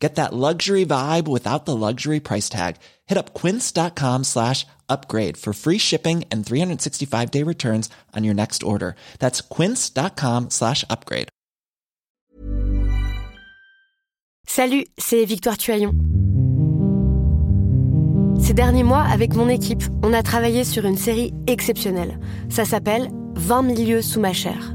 Get that luxury vibe without the luxury price tag. Hit up quince.com slash upgrade for free shipping and 365 day returns on your next order. That's quince.com slash upgrade. Salut, c'est Victoire Tuaillon. Ces derniers mois, avec mon équipe, on a travaillé sur une série exceptionnelle. Ça s'appelle 20 milieux sous ma chair.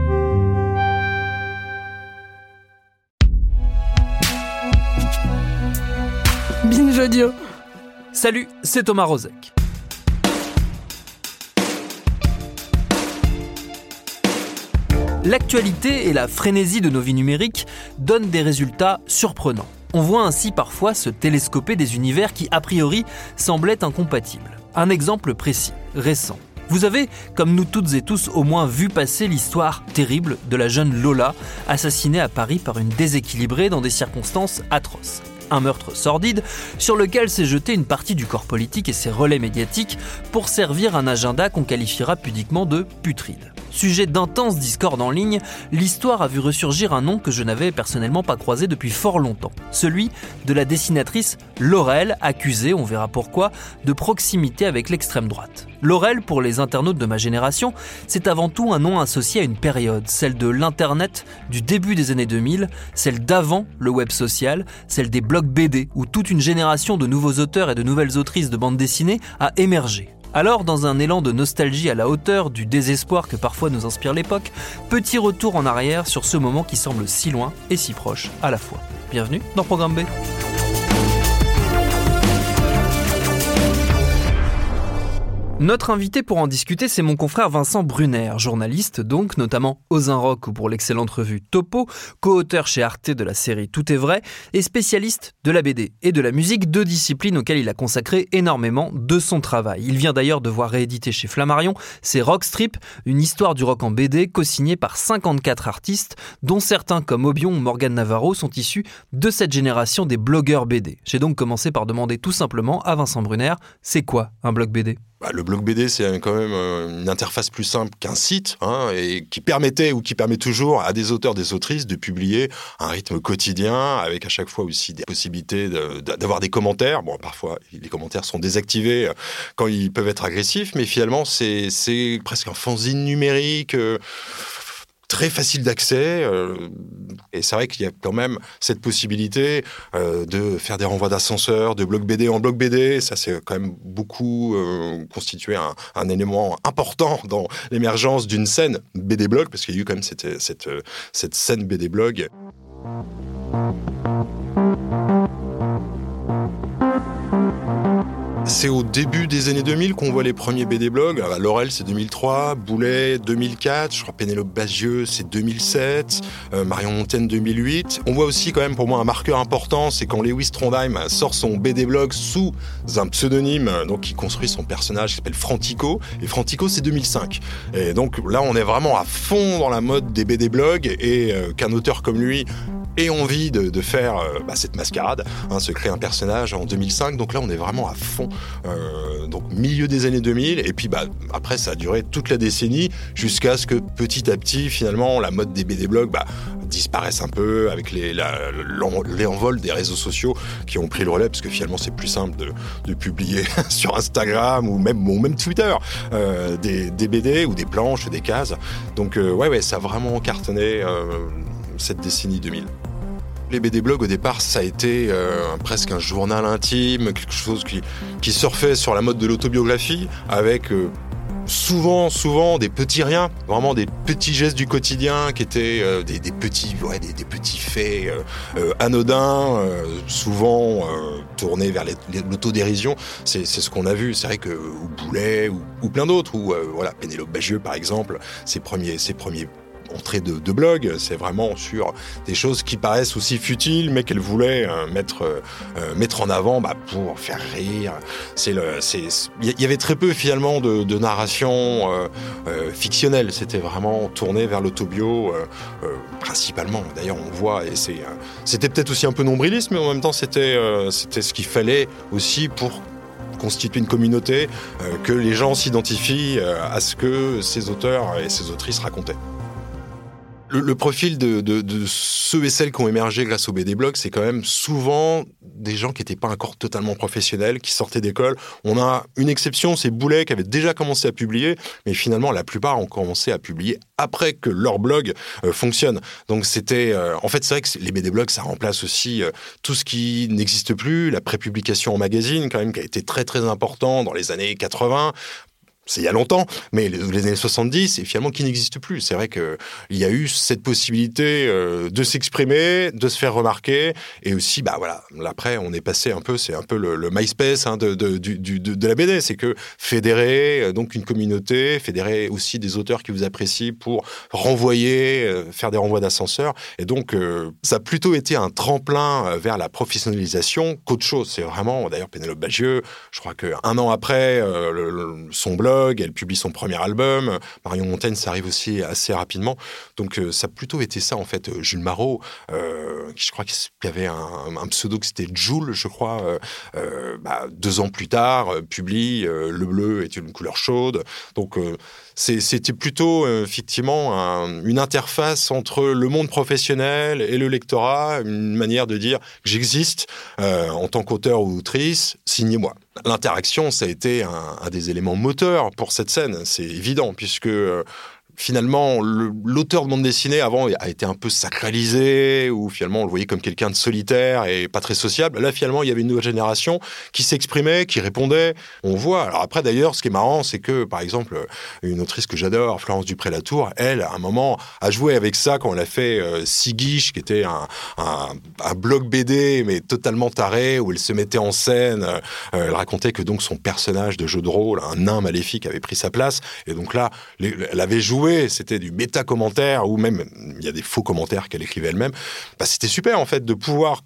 Salut, c'est Thomas Rozek. L'actualité et la frénésie de nos vies numériques donnent des résultats surprenants. On voit ainsi parfois se télescoper des univers qui, a priori, semblaient incompatibles. Un exemple précis, récent. Vous avez, comme nous toutes et tous, au moins vu passer l'histoire terrible de la jeune Lola, assassinée à Paris par une déséquilibrée dans des circonstances atroces un meurtre sordide sur lequel s'est jeté une partie du corps politique et ses relais médiatiques pour servir un agenda qu'on qualifiera pudiquement de putride. Sujet d'intenses discordes en ligne, l'histoire a vu ressurgir un nom que je n'avais personnellement pas croisé depuis fort longtemps, celui de la dessinatrice Laurel, accusée, on verra pourquoi, de proximité avec l'extrême droite. Laurel, pour les internautes de ma génération, c'est avant tout un nom associé à une période, celle de l'Internet du début des années 2000, celle d'avant le web social, celle des blogs BD, où toute une génération de nouveaux auteurs et de nouvelles autrices de bande dessinée a émergé. Alors, dans un élan de nostalgie à la hauteur du désespoir que parfois nous inspire l'époque, petit retour en arrière sur ce moment qui semble si loin et si proche à la fois. Bienvenue dans Programme B. Notre invité pour en discuter, c'est mon confrère Vincent Brunner, journaliste donc, notamment aux Rock ou pour l'excellente revue Topo, co-auteur chez Arte de la série Tout est vrai et spécialiste de la BD et de la musique, deux disciplines auxquelles il a consacré énormément de son travail. Il vient d'ailleurs de voir rééditer chez Flammarion ses Rockstrip, une histoire du rock en BD co-signée par 54 artistes, dont certains comme Obion ou Morgan Navarro sont issus de cette génération des blogueurs BD. J'ai donc commencé par demander tout simplement à Vincent Brunner, c'est quoi un blog BD bah, le blog BD, c'est quand même euh, une interface plus simple qu'un site, hein, et qui permettait ou qui permet toujours à des auteurs, des autrices de publier un rythme quotidien, avec à chaque fois aussi des possibilités d'avoir des commentaires. Bon, parfois, les commentaires sont désactivés euh, quand ils peuvent être agressifs, mais finalement, c'est presque un fanzine numérique. Euh, très facile d'accès. Euh, et c'est vrai qu'il y a quand même cette possibilité euh, de faire des renvois d'ascenseurs, de bloc BD en bloc BD. Ça, c'est quand même beaucoup euh, constitué un, élément important dans l'émergence d'une scène BD blog, parce qu'il y a eu quand même cette, cette, cette scène BD blog. C'est au début des années 2000 qu'on voit les premiers BD blogs. Laurel, c'est 2003, Boulet, 2004, je crois Pénélope Bagieux, c'est 2007, euh, Marion Montaigne, 2008. On voit aussi quand même pour moi un marqueur important, c'est quand Lewis Trondheim sort son BD blog sous un pseudonyme, donc qui construit son personnage qui s'appelle Frantico. Et Frantico, c'est 2005. Et donc là, on est vraiment à fond dans la mode des BD blogs et euh, qu'un auteur comme lui ait envie de, faire euh, bah, cette mascarade, hein, se créer un personnage en 2005. Donc là, on est vraiment à fond euh, donc milieu des années 2000, et puis bah, après ça a duré toute la décennie jusqu'à ce que petit à petit finalement la mode des BD blogs bah, disparaisse un peu avec l'envol des réseaux sociaux qui ont pris le relais parce que finalement c'est plus simple de, publier sur Instagram ou même, ou même Twitter euh, des, BD ou des planches des cases. Donc ouais ouais ça a vraiment cartonné cette décennie 2000. Les BD blogs au départ, ça a été euh, presque un journal intime, quelque chose qui, qui surfait sur la mode de l'autobiographie, avec euh, souvent, souvent des petits riens, vraiment des petits gestes du quotidien qui étaient euh, des, petits, ouais, des, petits faits anodins, souvent tournés vers l'autodérision. C'est ce qu'on a vu. C'est vrai que ou Boulet ou, plein d'autres, ou voilà Pénélope Bagieux par exemple, ses premiers, ses premiers entrée de, blog, c'est vraiment sur des choses qui paraissent aussi futiles, mais qu'elle voulait euh, mettre euh, mettre en avant bah, pour faire rire. Il y avait très peu finalement de, narration euh, fictionnelle. C'était vraiment tourné vers l'autobio principalement. D'ailleurs, on voit et c'est, c'était peut-être aussi un peu nombriliste, mais en même temps, c'était c'était ce qu'il fallait aussi pour constituer une communauté, que les gens s'identifient à ce que ces auteurs et ces autrices racontaient. Le, profil de, ceux et celles qui ont émergé grâce au BD Blog, c'est quand même souvent des gens qui n'étaient pas encore totalement professionnels, qui sortaient d'école. On a une exception, c'est Boulet qui avait déjà commencé à publier, mais finalement la plupart ont commencé à publier après que leur blog euh, fonctionne. Donc c'était, euh, en fait, c'est vrai que les BD blogs, ça remplace aussi euh, tout ce qui n'existe plus, la prépublication en magazine quand même qui a été très très important dans les années 80 c'est il y a longtemps, mais les, années 70, et finalement qui n'existe plus. C'est vrai qu'il y a eu cette possibilité euh, de s'exprimer, de se faire remarquer, et aussi, bah voilà, après, on est passé un peu, c'est un peu le, MySpace hein, de, la BD, c'est que fédérer euh, donc une communauté, fédérer aussi des auteurs qui vous apprécient pour renvoyer, euh, faire des renvois d'ascenseur, et donc ça a plutôt été un tremplin vers la professionnalisation qu'autre chose. C'est vraiment, d'ailleurs, Pénélope Bagieux, je crois qu'un an après son blog, elle publie son premier album. Marion Montaigne, ça arrive aussi assez rapidement. Donc euh, ça a plutôt été ça, en fait. Euh, Jules Marot, euh, je crois qu'il y avait un, pseudo que c'était Jules, je crois, bah, deux ans plus tard, publie Le bleu est une couleur chaude. Donc c'était plutôt effectivement une interface entre le monde professionnel et le lectorat, une manière de dire j'existe en tant qu'auteur ou autrice, signez-moi. L'interaction, ça a été un, des éléments moteurs pour cette scène, c'est évident, puisque euh, finalement, l'auteur de bande dessinée avant a été un peu sacralisé, ou finalement on le voyait comme quelqu'un de solitaire et pas très sociable. Là, finalement, il y avait une nouvelle génération qui s'exprimait, qui répondait. On voit. Alors après, d'ailleurs, ce qui est marrant, c'est que, par exemple, une autrice que j'adore, Florence Dupré-Latour, elle, à un moment, a joué avec ça quand elle a fait euh, Siguiche, qui était un, un, blog BD, mais totalement taré, où elle se mettait en scène. Euh, elle racontait que donc son personnage de jeu de rôle, un nain maléfique, avait pris sa place. Et donc là, elle avait joué c'était du méta-commentaire, ou même il y a des faux commentaires qu'elle écrivait elle-même. Bah, c'était super en fait de pouvoir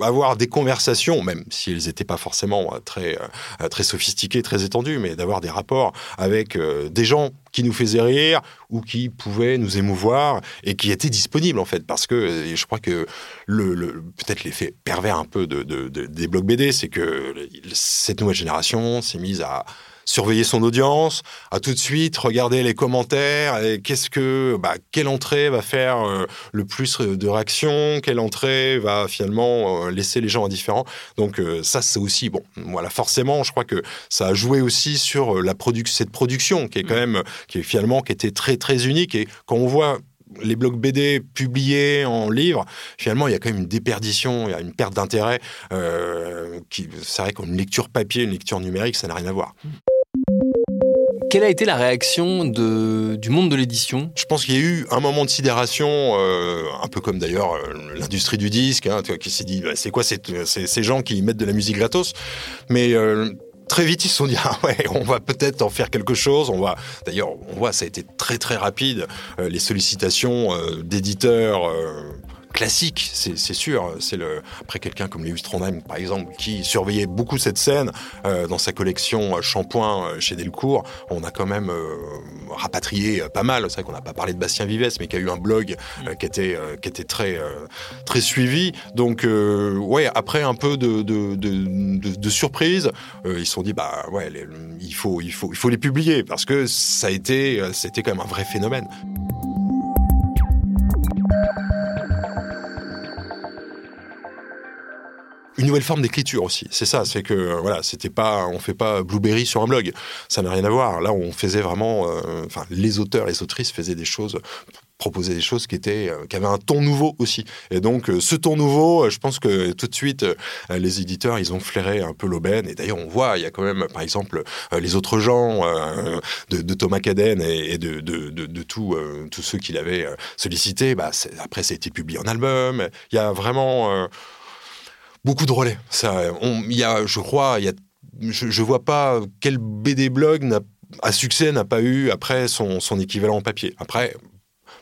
avoir des conversations, même si elles n'étaient pas forcément euh, très, euh, très sophistiquées, très étendues, mais d'avoir des rapports avec euh, des gens qui nous faisaient rire ou qui pouvaient nous émouvoir et qui étaient disponibles en fait. Parce que je crois que le, peut-être l'effet pervers un peu de, des blogs BD, c'est que cette nouvelle génération s'est mise à surveiller son audience, à tout de suite regarder les commentaires et qu'est-ce que, bah, quelle entrée va faire euh, le plus de réactions, quelle entrée va finalement euh, laisser les gens indifférents. Donc euh, ça, c'est aussi bon. Voilà, forcément, je crois que ça a joué aussi sur la production, cette production qui est quand mmh. même, qui est finalement, qui était très très unique. Et quand on voit les blogs BD publiés en livre, finalement, il y a quand même une déperdition, il y a une perte d'intérêt. Euh, c'est vrai qu'une lecture papier, une lecture numérique, ça n'a rien à voir. Quelle a été la réaction de, du monde de l'édition? Je pense qu'il y a eu un moment de sidération, euh, un peu comme d'ailleurs euh, l'industrie du disque, hein, qui s'est dit bah, c'est quoi ces, gens qui mettent de la musique gratos? Mais euh, très vite, ils se sont dit, ah ouais, on va peut-être en faire quelque chose. On va, d'ailleurs, on voit, ça a été très très rapide. les sollicitations d'éditeurs classique, c'est sûr. C'est le après quelqu'un comme Lewis Trondheim, par exemple, qui surveillait beaucoup cette scène euh, dans sa collection euh, Shampoing euh, chez Delcourt. On a quand même rapatrié pas mal. C'est vrai qu'on n'a pas parlé de Bastien Vives, mais qui a eu un blog qui était qui était très très suivi. Donc ouais, après un peu de de, de, de, surprise, ils se sont dit bah ouais, il faut il faut il faut les publier parce que ça a été c'était quand même un vrai phénomène. Une nouvelle forme d'écriture aussi. C'est ça, c'est que euh, voilà, c'était pas, on fait pas Blueberry sur un blog, ça n'a rien à voir. Là, on faisait vraiment, euh, enfin, les auteurs, les autrices faisaient des choses proposer des choses qui étaient qui avaient un ton nouveau aussi. Et donc ce ton nouveau, je pense que tout de suite les éditeurs ils ont flairé un peu l'aubaine. Et d'ailleurs on voit il y a quand même par exemple les autres gens de, Thomas Caden et, de, de, de, tous ceux qu'il avait sollicités. Bah, après ça a été publié en album. Il y a vraiment beaucoup de relais. Ça, il y a, je crois, il y a, je, ne vois pas quel BD blog à succès n'a pas eu après son, son équivalent en papier. Après,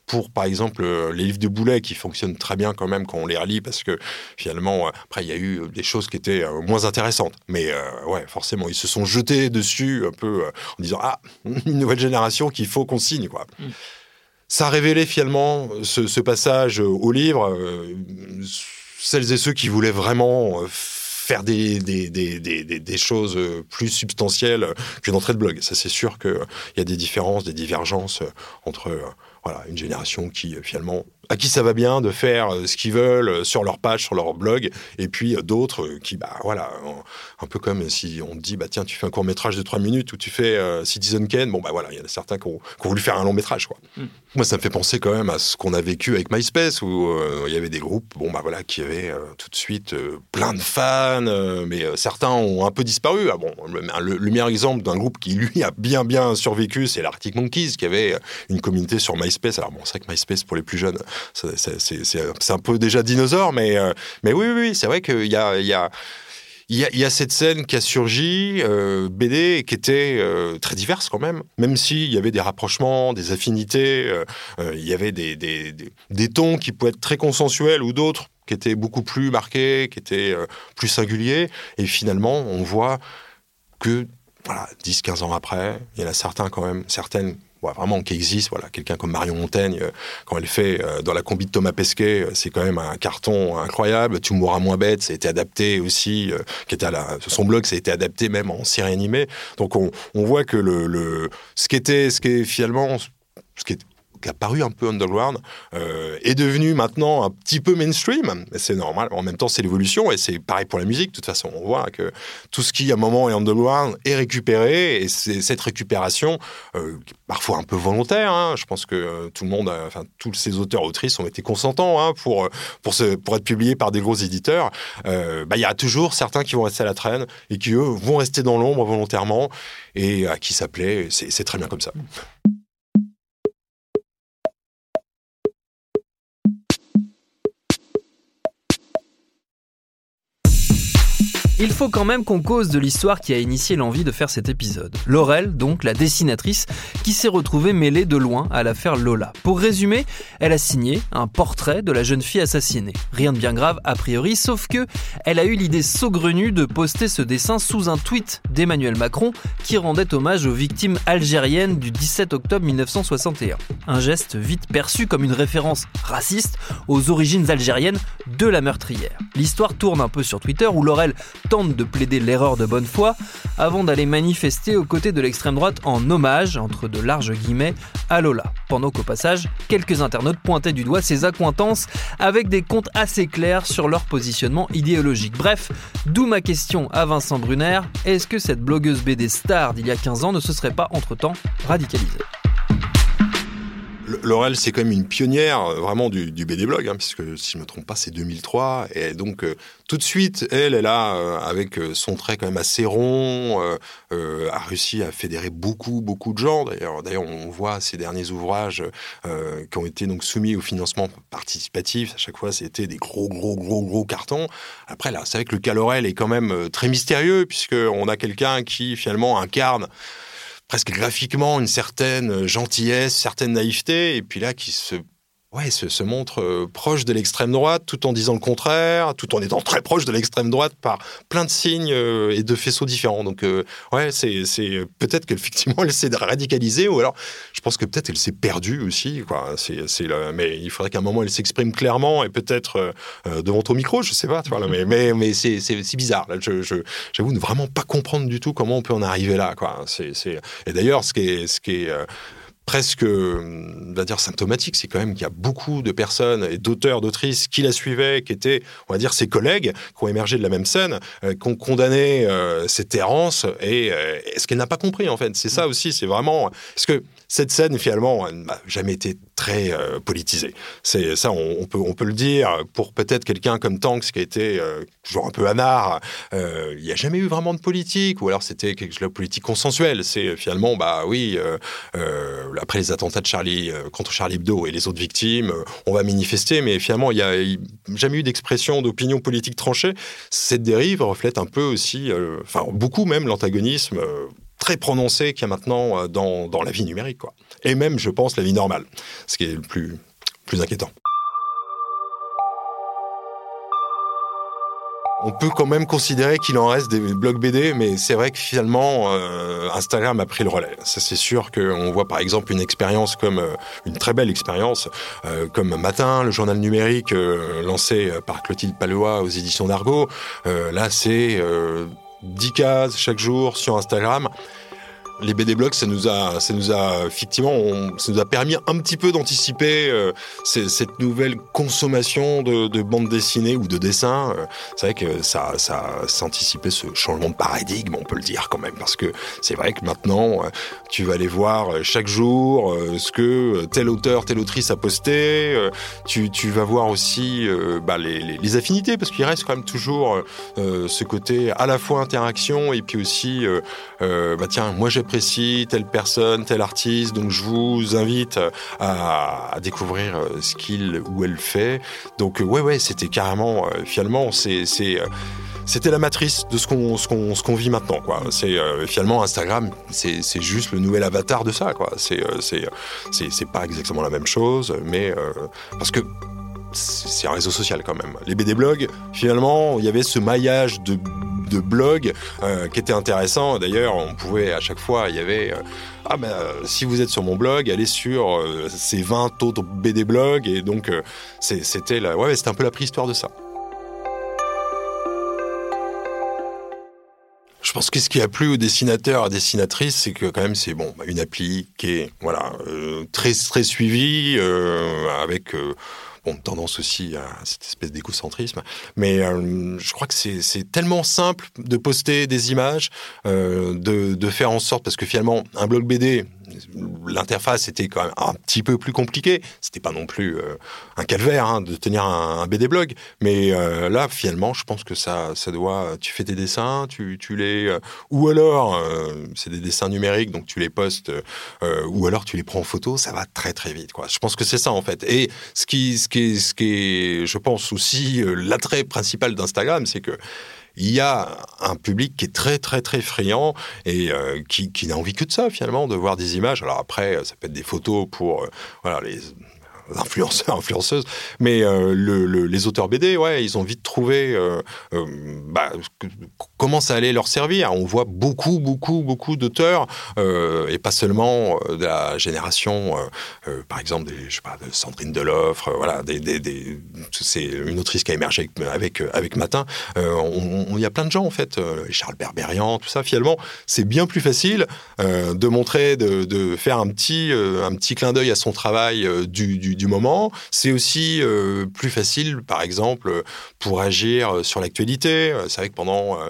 pour par exemple euh, les livres de Boulet qui fonctionnent très bien quand même quand on les relit parce que finalement euh, après il y a eu des choses qui étaient euh, moins intéressantes mais ouais forcément ils se sont jetés dessus un peu en disant ah une nouvelle génération qu'il faut qu'on signe quoi mm. ça a révélé finalement ce, ce passage au livre celles et ceux qui voulaient vraiment euh, faire des, choses euh, plus substantielles qu'une entrée de blog. Ça, c'est sûr qu'il y a des différences, des divergences euh, entre voilà, une génération qui, finalement, à qui ça va bien de faire ce qu'ils veulent sur leur page, sur leur blog, et puis d'autres qui, bah voilà, un peu comme si on te dit, bah tiens, tu fais un court métrage de 3 minutes ou tu fais Citizen Kane, bon bah voilà, il y en a certains qui ont, voulu faire un long métrage, quoi. Mm. Moi, ça me fait penser quand même à ce qu'on a vécu avec MySpace, où euh, il y avait des groupes, bon bah voilà, qui avaient euh, tout de suite euh, plein de fans, mais certains ont un peu disparu. Ah bon, le, meilleur exemple d'un groupe qui lui a bien bien survécu, c'est l'Arctic Monkeys, qui avait une communauté sur MySpace. Alors bon, c'est vrai que MySpace pour les plus jeunes, c'est un peu déjà dinosaure, mais mais oui, oui, c'est vrai qu'il y a, y a il y, a, cette scène qui a surgi, euh, BD, qui était euh, très diverse quand même, même s'il y avait des rapprochements, des affinités, euh, euh, il y avait des, des, des, tons qui pouvaient être très consensuels ou d'autres qui étaient beaucoup plus marqués, qui étaient plus singuliers. Et finalement, on voit que voilà, 10-15 ans après, il y en a certains quand même, certaines vraiment qui existe. Voilà, quelqu'un comme Marion Montaigne, euh, quand elle fait euh, dans la combi de Thomas Pesquet, euh, c'est quand même un carton incroyable. Tu mourras moins bête, ça a été adapté aussi, qui était à son blog, ça a été adapté même en série animée. Donc on, on voit que le, le, ce qui était, ce qui est finalement, ce qui qui a paru un peu underground, euh, est devenu maintenant un petit peu mainstream. C'est normal. En même temps, c'est l'évolution et c'est pareil pour la musique. De toute façon, on voit que tout ce qui, à un moment, est underground est récupéré et cette récupération, euh, parfois un peu volontaire. Hein. Je pense que euh, tout le monde, enfin, tous ces auteurs autrices ont été consentants hein, pour pour être publiés par des gros éditeurs. Bah, il y a toujours certains qui vont rester à la traîne et qui eux vont rester dans l'ombre volontairement et à qui ça. C'est très bien comme ça. Il faut quand même qu'on cause de l'histoire qui a initié l'envie de faire cet épisode. Laurel, donc la dessinatrice, qui s'est retrouvée mêlée de loin à l'affaire Lola. Pour résumer, elle a signé un portrait de la jeune fille assassinée. Rien de bien grave a priori, sauf que elle a eu l'idée saugrenue de poster ce dessin sous un tweet d'Emmanuel Macron qui rendait hommage aux victimes algériennes du 17 octobre 1961. Un geste vite perçu comme une référence raciste aux origines algériennes de la meurtrière. L'histoire tourne un peu sur Twitter où Laurel tente de plaider l'erreur de bonne foi avant d'aller manifester aux côtés de l'extrême droite en hommage, entre de larges guillemets, à Lola. Pendant qu'au passage, quelques internautes pointaient du doigt ses accointances avec des comptes assez clairs sur leur positionnement idéologique. Bref, d'où ma question à Vincent Brunner, est-ce que cette blogueuse BD star d'il y a 15 ans ne se serait pas entre-temps radicalisée? Laurel, c'est quand même une pionnière euh, vraiment du, BD blog, hein, puisque si je me trompe pas, c'est 2003. Et donc euh, tout de suite, elle, elle a, euh, avec son trait quand même assez rond, a réussi à fédérer beaucoup, beaucoup de gens. D'ailleurs, d'ailleurs, on voit ces derniers ouvrages qui ont été donc soumis au financement participatif. À chaque fois, c'était des gros, gros, gros, gros cartons. Après, là, c'est vrai que le cas Laurel est quand même très mystérieux, puisque on a quelqu'un qui finalement incarne presque graphiquement une certaine gentillesse, certaine naïveté, et puis là qui se ouais, se, montre euh, proche de l'extrême droite tout en disant le contraire, tout en étant très proche de l'extrême droite par plein de signes euh, et de faisceaux différents. Donc, euh, ouais, c'est, peut-être qu'effectivement elle s'est radicalisée ou alors je pense que peut-être elle s'est perdue aussi. Quoi. Mais il faudrait qu'à un moment elle s'exprime clairement et peut-être devant ton micro, je sais pas. Tu vois, mais, mais, mais c'est, bizarre. J'avoue ne vraiment pas comprendre du tout comment on peut en arriver là. Quoi. Et d'ailleurs, ce qui est, ce qui est presque, on va dire, symptomatique, c'est quand même qu'il y a beaucoup de personnes et d'auteurs, d'autrices qui la suivaient, qui étaient, on va dire, ses collègues, qui ont émergé de la même scène, euh, qui ont condamné euh, cette errance et est ce qu'elle n'a pas compris, en fait. C'est ça aussi, c'est vraiment... Parce que cette scène, finalement, n'a jamais été très euh, politisé. C'est ça, on, peut on peut le dire pour peut-être quelqu'un comme Tanks qui a été euh, toujours un peu anard. Euh, il n'y a jamais eu vraiment de politique, ou alors c'était quelque chose de politique consensuelle. C'est finalement, bah oui, après les attentats de Charlie contre Charlie Hebdo et les autres victimes, on va manifester, mais finalement il n'y a, jamais eu d'expression d'opinion politique tranchée. Cette dérive reflète un peu aussi, enfin beaucoup même l'antagonisme très prononcé qu'il y a maintenant dans, dans la vie numérique, quoi et même, je pense, la vie normale, ce qui est le plus, plus inquiétant. On peut quand même considérer qu'il en reste des blogs BD, mais c'est vrai que finalement, euh, Instagram a pris le relais. Ça, c'est sûr qu'on voit par exemple une expérience comme euh, une très belle expérience, euh, comme Matin, le journal numérique lancé par Clotilde Palois aux éditions d'Argo. là, c'est 10 cases chaque jour sur Instagram les BD blogs, ça nous a, ça nous a effectivement, ça nous a permis un petit peu d'anticiper euh, cette nouvelle consommation de, de bandes dessinées ou de dessins. Euh, c'est vrai que ça, ça, s'anticipait ce changement de paradigme, on peut le dire quand même, parce que c'est vrai que maintenant, euh, tu vas aller voir chaque jour ce que tel auteur, telle autrice a posté. Tu, tu vas voir aussi bah, les, affinités, parce qu'il reste quand même toujours ce côté à la fois interaction et puis aussi, bah tiens, moi j'ai j'apprécie telle personne, tel artiste, donc je vous invite à, découvrir euh, ce qu'il ou elle fait. Donc euh, ouais, ouais, c'était carrément, euh, finalement, c'est c'était la matrice de ce qu'on ce qu'on vit maintenant quoi c'est finalement Instagram c'est juste le nouvel avatar de ça quoi c'est c'est c'est pas exactement la même chose mais parce que c'est un réseau social quand même. Les BD blogs, finalement, il y avait ce maillage de, de blogs euh, qui était intéressant. D'ailleurs, on pouvait à chaque fois, il y avait euh, ah ben si vous êtes sur mon blog, allez sur euh, ces 20 autres BD blogs et donc c'était ouais, c'était un peu la préhistoire de ça. Je pense que ce qui a plu aux dessinateurs, dessinatrices, c'est que quand même c'est bon, une appli qui est voilà très très suivie avec bon, tendance aussi à cette espèce d'écocentrisme. Mais euh, je crois que c'est tellement simple de poster des images, euh, de, de, faire en sorte, parce que finalement, un blog BD, l'interface était quand même un petit peu plus compliquée. C'était pas non plus euh, un calvaire hein, de tenir un, BD blog, mais euh, là finalement, je pense que ça, ça doit. Tu fais tes dessins, tu, les, euh, ou alors c'est des dessins numériques, donc tu les postes, ou alors tu les prends en photo. Ça va très très vite, quoi. Je pense que c'est ça en fait. Et ce qui, ce qui, ce qui est, je pense aussi l'attrait principal d'Instagram, c'est que il y a un public qui est très très très friand et euh, qui, n'a envie que de ça finalement, de voir des images. Alors après, ça peut être des photos pour euh, voilà les influenceurs, influenceuses, mais euh, le, les auteurs BD, ouais, ils ont vite trouvé euh, euh, bah, comment ça allait leur servir. On voit beaucoup, beaucoup, beaucoup d'auteurs, et pas seulement de la génération, par exemple, des, je sais pas, de Sandrine Deloffre, voilà, c'est une autrice qui a émergé avec, avec, Matin. Il y a plein de gens, en fait, Charles Berberian, tout ça, finalement, c'est bien plus facile de montrer, de, faire un petit, un petit clin d'œil à son travail du du moment. C'est aussi euh, plus facile, par exemple, pour agir sur l'actualité. C'est vrai que pendant euh,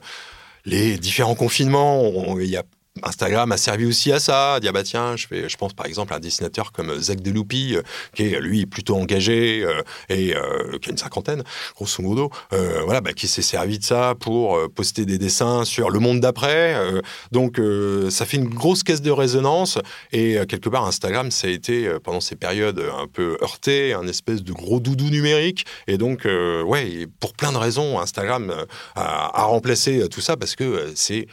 les différents confinements, il y a Instagram a servi aussi à ça, à dire bah tiens, je, fais, je pense par exemple à un dessinateur comme Zach Deloupi, euh, qui est lui plutôt engagé euh, et euh, qui a une cinquantaine, grosso modo, voilà, bah, qui s'est servi de ça pour poster des dessins sur le monde d'après. donc ça fait une grosse caisse de résonance et quelque part Instagram ça a été pendant ces périodes un peu heurté, un espèce de gros doudou numérique et donc ouais, pour plein de raisons, Instagram a remplacé tout ça parce que c'est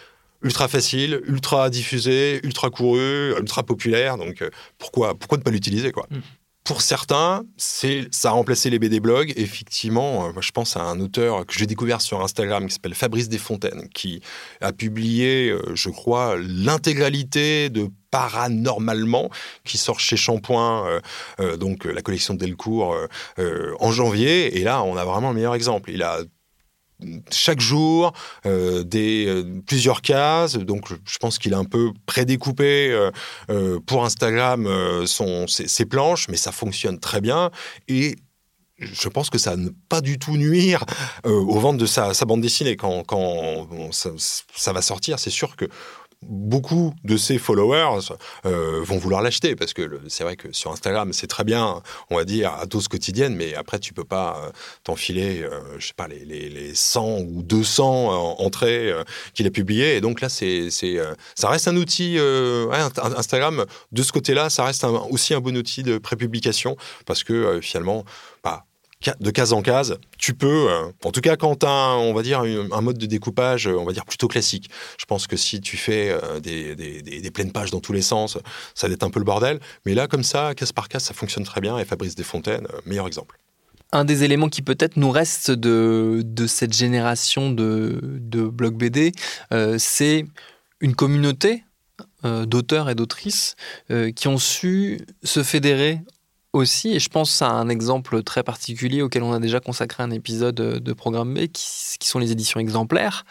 ultra facile, ultra diffusé, ultra couru, ultra populaire. Donc euh, pourquoi, pourquoi ne pas l'utiliser quoi? Mm. Pour certains, c'est ça a remplacé les BD blogs. Effectivement, euh, moi, je pense à un auteur que j'ai découvert sur Instagram qui s'appelle Fabrice Desfontaines, qui a publié, euh, je crois, l'intégralité de Paranormalement, qui sort chez Shampoing, donc la collection de Delcourt, en janvier. Et là, on a vraiment le meilleur exemple. Il a chaque jour euh, des euh, plusieurs cases. Donc je pense qu'il a un peu prédécoupé euh, pour Instagram son ses, planches mais ça fonctionne très bien. Et je pense que ça ne pas du tout nuire aux ventes de sa, bande dessinée. Quand, quand ça, ça, va sortir c'est sûr que beaucoup de ses followers euh, vont vouloir l'acheter parce que c'est vrai que sur Instagram c'est très bien, on va dire à dose quotidienne, mais après tu peux pas euh, t'enfiler, euh, je sais pas les, les, les, 100 ou 200 entrées qu'il a publiées. Et donc là c'est ça reste un outil Instagram de ce côté-là, ça reste aussi un bon outil de prépublication parce que finalement bah, de case en case, tu peux, euh, en tout cas quand tu as, on va dire, un mode de découpage, on va dire, plutôt classique. Je pense que si tu fais euh, des, pleines pages dans tous les sens, ça va être un peu le bordel. Mais là, comme ça, case par case, ça fonctionne très bien. Et Fabrice Desfontaines, euh, meilleur exemple. Un des éléments qui peut-être nous reste de, cette génération de, de blog BD, c'est une communauté d'auteurs et d'autrices qui ont su se fédérer aussi, et je pense à un exemple très particulier auquel on a déjà consacré un épisode de Programme B, qui, sont les éditions exemplaires,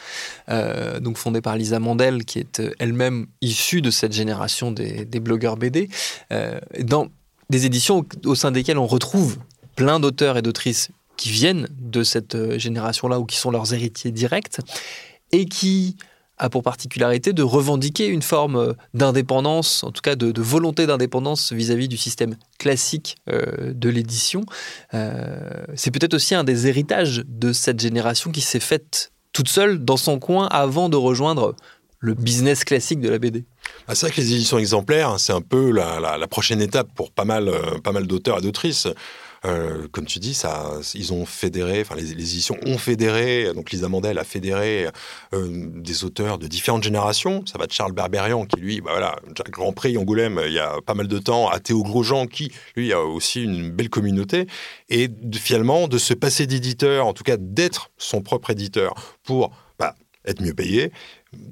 euh, donc fondées par Lisa Mandel, qui est euh, elle-même issue de cette génération des, blogueurs BD, euh, dans des éditions au, sein desquelles on retrouve plein d'auteurs et d'autrices qui viennent de cette génération-là ou qui sont leurs héritiers directs, et qui a pour particularité de revendiquer une forme euh, d'indépendance, en tout cas de, volonté d'indépendance vis-à-vis du système classique euh, de l'édition. Euh, c'est peut-être aussi un des héritages de cette génération qui s'est faite toute seule dans son coin avant de rejoindre le business classique de la BD. Ah, c'est vrai que les éditions exemplaires, hein, c'est un peu la, prochaine étape pour pas mal, pas mal d'auteurs et d'autrices. Euh, comme tu dis, ça, ils ont fédéré, enfin les, éditions ont fédéré, donc Lisa Mandel a fédéré euh, des auteurs de différentes générations. Ça va de Charles Berberian, qui lui, bah voilà, Grand Prix Angoulême il y a pas mal de temps, à Théo Grosjean, qui lui a aussi une belle communauté. Et finalement, de se passer d'éditeur, en tout cas d'être son propre éditeur pour bah, être mieux payé,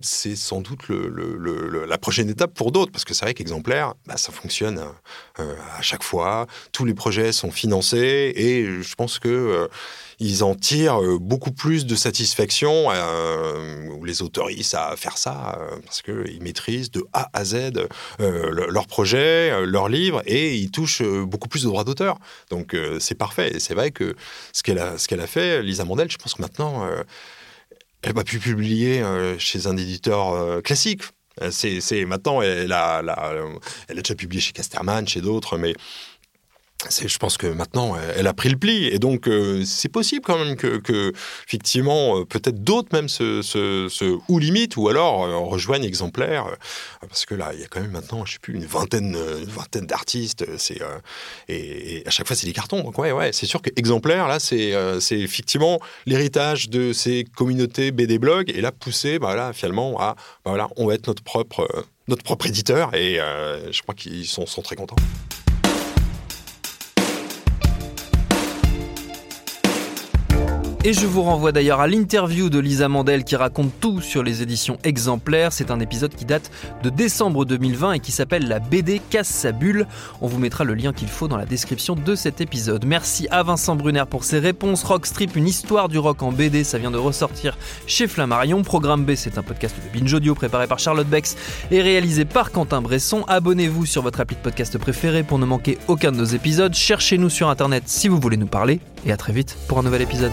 c'est sans doute la prochaine étape pour d'autres, parce que c'est vrai qu'exemplaire, bah, ça fonctionne euh, à chaque fois, tous les projets sont financés, et je pense que euh, ils en tirent euh, beaucoup plus de satisfaction, les autorisent à faire ça, parce qu'ils maîtrisent de A à Z leur projet, leur livre, et ils touchent beaucoup plus de droits d'auteur. Donc c'est parfait, et c'est vrai que ce qu'elle a, a fait, Lisa Mondel, je pense que maintenant elle va plus publier euh, chez un éditeur euh, classique. Euh, c'est maintenant, elle a, elle a déjà publié chez Casterman, chez d'autres, mais je pense que maintenant, elle a pris le pli. Et donc, euh, c'est possible quand même que, effectivement, euh, peut-être d'autres même se, ou limitent, ou alors euh, rejoignent exemplaires. parce que là, il y a quand même maintenant, je sais plus, une vingtaine, vingtaine d'artistes. Et, à chaque fois, c'est des cartons. Donc, ouais, ouais, c'est sûr que exemplaire, là, c'est c'est effectivement l'héritage de ces communautés BD blog. Et là, poussé, bah, finalement, à, bah, voilà, on va être notre propre, notre propre éditeur. Et je crois qu'ils sont très contents. Et je vous renvoie d'ailleurs à l'interview de Lisa Mandel qui raconte tout sur les éditions exemplaires. C'est un épisode qui date de décembre 2020 et qui s'appelle La BD casse sa bulle. On vous mettra le lien qu'il faut dans la description de cet épisode. Merci à Vincent Brunner pour ses réponses. Rockstrip, une histoire du rock en BD, ça vient de ressortir chez Flammarion. Programme B, c'est un podcast de Binge Audio préparé par Charlotte Bex et réalisé par Quentin Bresson. Abonnez-vous sur votre appli de podcast préféré pour ne manquer aucun de nos épisodes. Cherchez-nous sur internet si vous voulez nous parler. Et à très vite pour un nouvel épisode.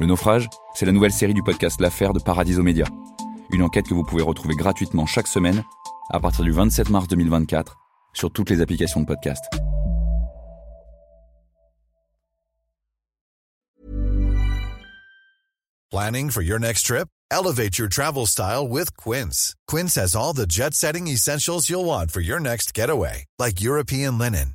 Le naufrage, c'est la nouvelle série du podcast L'affaire de Paradiso Média. Une enquête que vous pouvez retrouver gratuitement chaque semaine à partir du 27 mars 2024 sur toutes les applications de podcast. Planning for your next trip? Elevate your travel style with Quince. Quince has all the jet-setting essentials you'll want for your next getaway, like European linen,